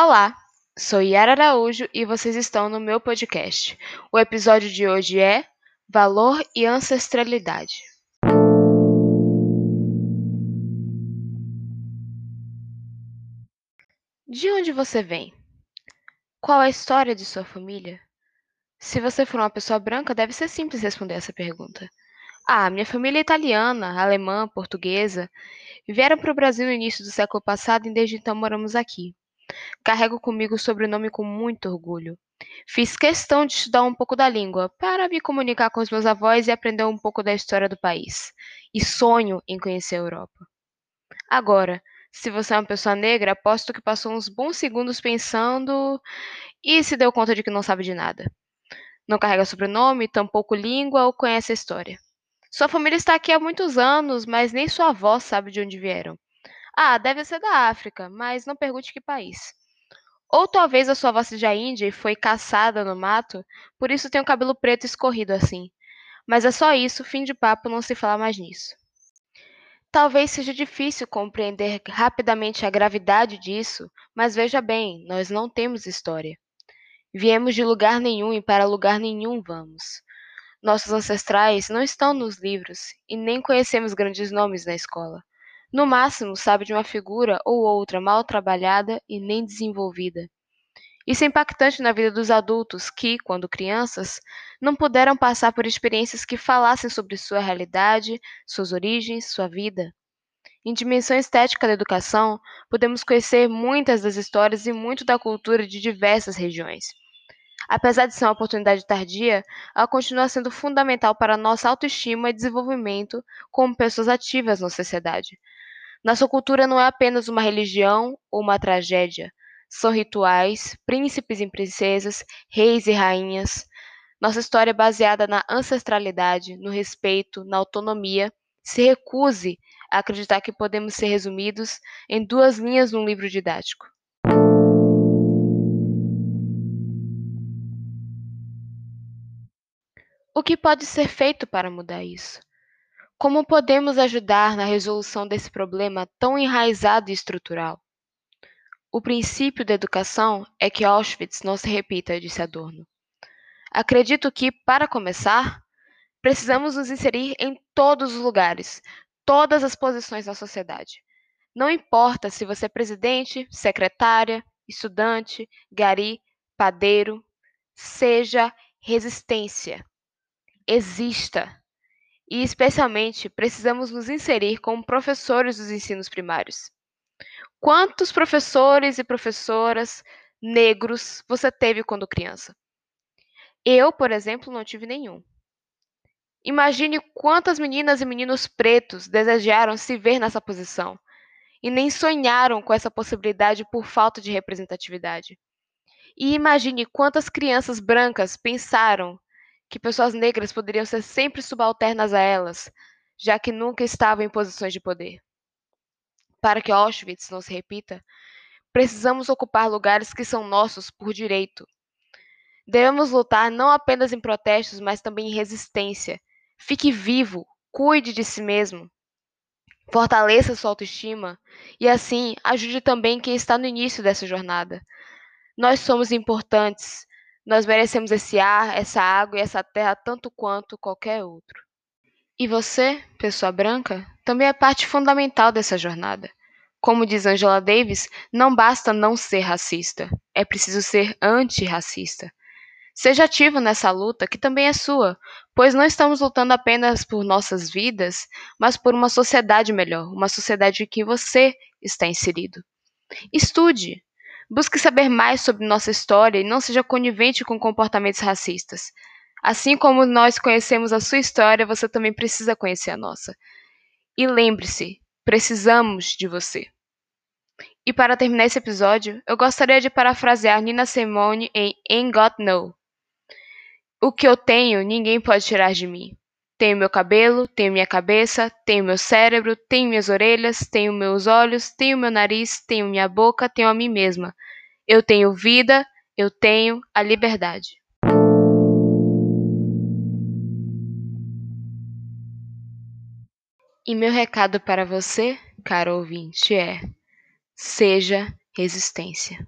Olá, sou Yara Araújo e vocês estão no meu podcast. O episódio de hoje é Valor e Ancestralidade. De onde você vem? Qual a história de sua família? Se você for uma pessoa branca, deve ser simples responder essa pergunta. Ah, minha família é italiana, alemã, portuguesa. Vieram para o Brasil no início do século passado e desde então moramos aqui. Carrego comigo o sobrenome com muito orgulho. Fiz questão de estudar um pouco da língua para me comunicar com os meus avós e aprender um pouco da história do país. E sonho em conhecer a Europa. Agora, se você é uma pessoa negra, aposto que passou uns bons segundos pensando e se deu conta de que não sabe de nada. Não carrega sobrenome, tampouco língua ou conhece a história. Sua família está aqui há muitos anos, mas nem sua avó sabe de onde vieram. Ah, deve ser da África, mas não pergunte que país. Ou talvez a sua avó seja índia e foi caçada no mato, por isso tem o cabelo preto escorrido assim. Mas é só isso, fim de papo, não se fala mais nisso. Talvez seja difícil compreender rapidamente a gravidade disso, mas veja bem, nós não temos história. Viemos de lugar nenhum e para lugar nenhum vamos. Nossos ancestrais não estão nos livros e nem conhecemos grandes nomes na escola. No máximo, sabe de uma figura ou outra mal trabalhada e nem desenvolvida. Isso é impactante na vida dos adultos que, quando crianças, não puderam passar por experiências que falassem sobre sua realidade, suas origens, sua vida. Em dimensão estética da educação, podemos conhecer muitas das histórias e muito da cultura de diversas regiões. Apesar de ser uma oportunidade tardia, ela continua sendo fundamental para nossa autoestima e desenvolvimento como pessoas ativas na sociedade. Nossa cultura não é apenas uma religião ou uma tragédia. São rituais, príncipes e princesas, reis e rainhas. Nossa história é baseada na ancestralidade, no respeito, na autonomia. Se recuse a acreditar que podemos ser resumidos em duas linhas num livro didático. Que pode ser feito para mudar isso? Como podemos ajudar na resolução desse problema tão enraizado e estrutural? O princípio da educação é que Auschwitz não se repita, disse Adorno. Acredito que, para começar, precisamos nos inserir em todos os lugares, todas as posições da sociedade. Não importa se você é presidente, secretária, estudante, gari, padeiro, seja resistência. Exista. E, especialmente, precisamos nos inserir como professores dos ensinos primários. Quantos professores e professoras negros você teve quando criança? Eu, por exemplo, não tive nenhum. Imagine quantas meninas e meninos pretos desejaram se ver nessa posição e nem sonharam com essa possibilidade por falta de representatividade. E imagine quantas crianças brancas pensaram que pessoas negras poderiam ser sempre subalternas a elas, já que nunca estavam em posições de poder. Para que Auschwitz não se repita, precisamos ocupar lugares que são nossos por direito. Devemos lutar não apenas em protestos, mas também em resistência. Fique vivo, cuide de si mesmo, fortaleça sua autoestima e, assim, ajude também quem está no início dessa jornada. Nós somos importantes nós merecemos esse ar, essa água e essa terra tanto quanto qualquer outro. E você, pessoa branca, também é parte fundamental dessa jornada. Como diz Angela Davis, não basta não ser racista, é preciso ser antirracista. Seja ativo nessa luta, que também é sua, pois não estamos lutando apenas por nossas vidas, mas por uma sociedade melhor, uma sociedade em que você está inserido. Estude, Busque saber mais sobre nossa história e não seja conivente com comportamentos racistas. Assim como nós conhecemos a sua história, você também precisa conhecer a nossa. E lembre-se, precisamos de você. E para terminar esse episódio, eu gostaria de parafrasear Nina Simone em Ain't Got No. O que eu tenho, ninguém pode tirar de mim. Tenho meu cabelo, tenho minha cabeça, tenho meu cérebro, tenho minhas orelhas, tenho meus olhos, tenho meu nariz, tenho minha boca, tenho a mim mesma. Eu tenho vida, eu tenho a liberdade. E meu recado para você, caro ouvinte, é: seja resistência.